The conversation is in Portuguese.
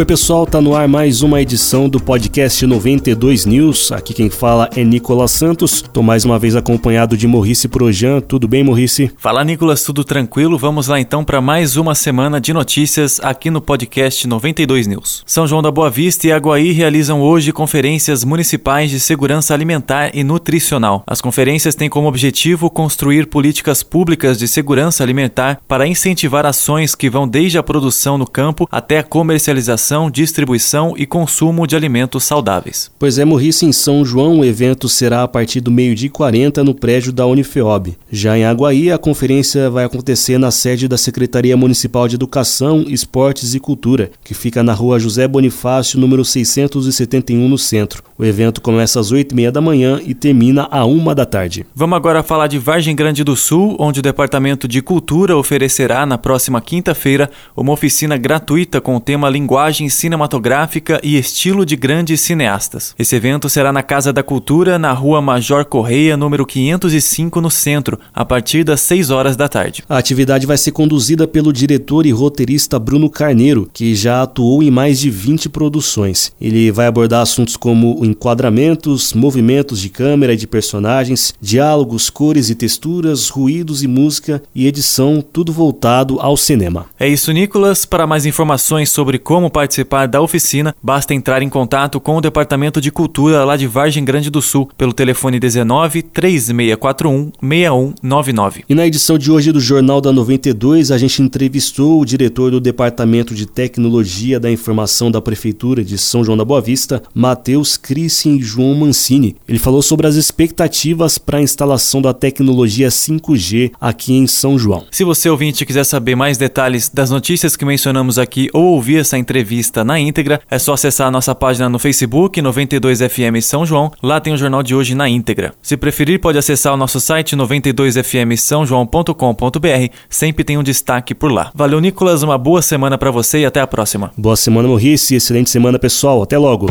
Oi, pessoal, tá no ar mais uma edição do podcast 92 News. Aqui quem fala é Nicolas Santos. Tô mais uma vez acompanhado de Morrice Projan. Tudo bem, Morrice? Fala, Nicolas, tudo tranquilo? Vamos lá então para mais uma semana de notícias aqui no podcast 92 News. São João da Boa Vista e Aguaí realizam hoje conferências municipais de segurança alimentar e nutricional. As conferências têm como objetivo construir políticas públicas de segurança alimentar para incentivar ações que vão desde a produção no campo até a comercialização distribuição e consumo de alimentos saudáveis. Pois é, Morrice, em São João, o evento será a partir do meio-dia e 40 no prédio da Unifeob. Já em Aguaí, a conferência vai acontecer na sede da Secretaria Municipal de Educação, Esportes e Cultura, que fica na rua José Bonifácio, número 671, no centro. O evento começa às 8h30 da manhã e termina à 1 da tarde. Vamos agora falar de Vargem Grande do Sul, onde o Departamento de Cultura oferecerá na próxima quinta-feira uma oficina gratuita com o tema Linguagem cinematográfica e estilo de grandes cineastas. Esse evento será na Casa da Cultura, na Rua Major Correia, número 505, no centro, a partir das 6 horas da tarde. A atividade vai ser conduzida pelo diretor e roteirista Bruno Carneiro, que já atuou em mais de 20 produções. Ele vai abordar assuntos como enquadramentos, movimentos de câmera e de personagens, diálogos, cores e texturas, ruídos e música e edição, tudo voltado ao cinema. É isso, Nicolas. Para mais informações sobre como participar da oficina, basta entrar em contato com o Departamento de Cultura lá de Vargem Grande do Sul pelo telefone 19 3641 6199. E na edição de hoje do Jornal da 92, a gente entrevistou o diretor do Departamento de Tecnologia da Informação da Prefeitura de São João da Boa Vista, Matheus Crissen João Mancini. Ele falou sobre as expectativas para a instalação da tecnologia 5G aqui em São João. Se você ouvinte quiser saber mais detalhes das notícias que mencionamos aqui ou ouvir essa entrevista na íntegra, é só acessar a nossa página no Facebook 92FM São João. Lá tem o jornal de hoje na íntegra. Se preferir, pode acessar o nosso site 92fmsãojoão.com.br. Sempre tem um destaque por lá. Valeu, Nicolas. Uma boa semana para você e até a próxima. Boa semana, Maurice. Excelente semana, pessoal. Até logo.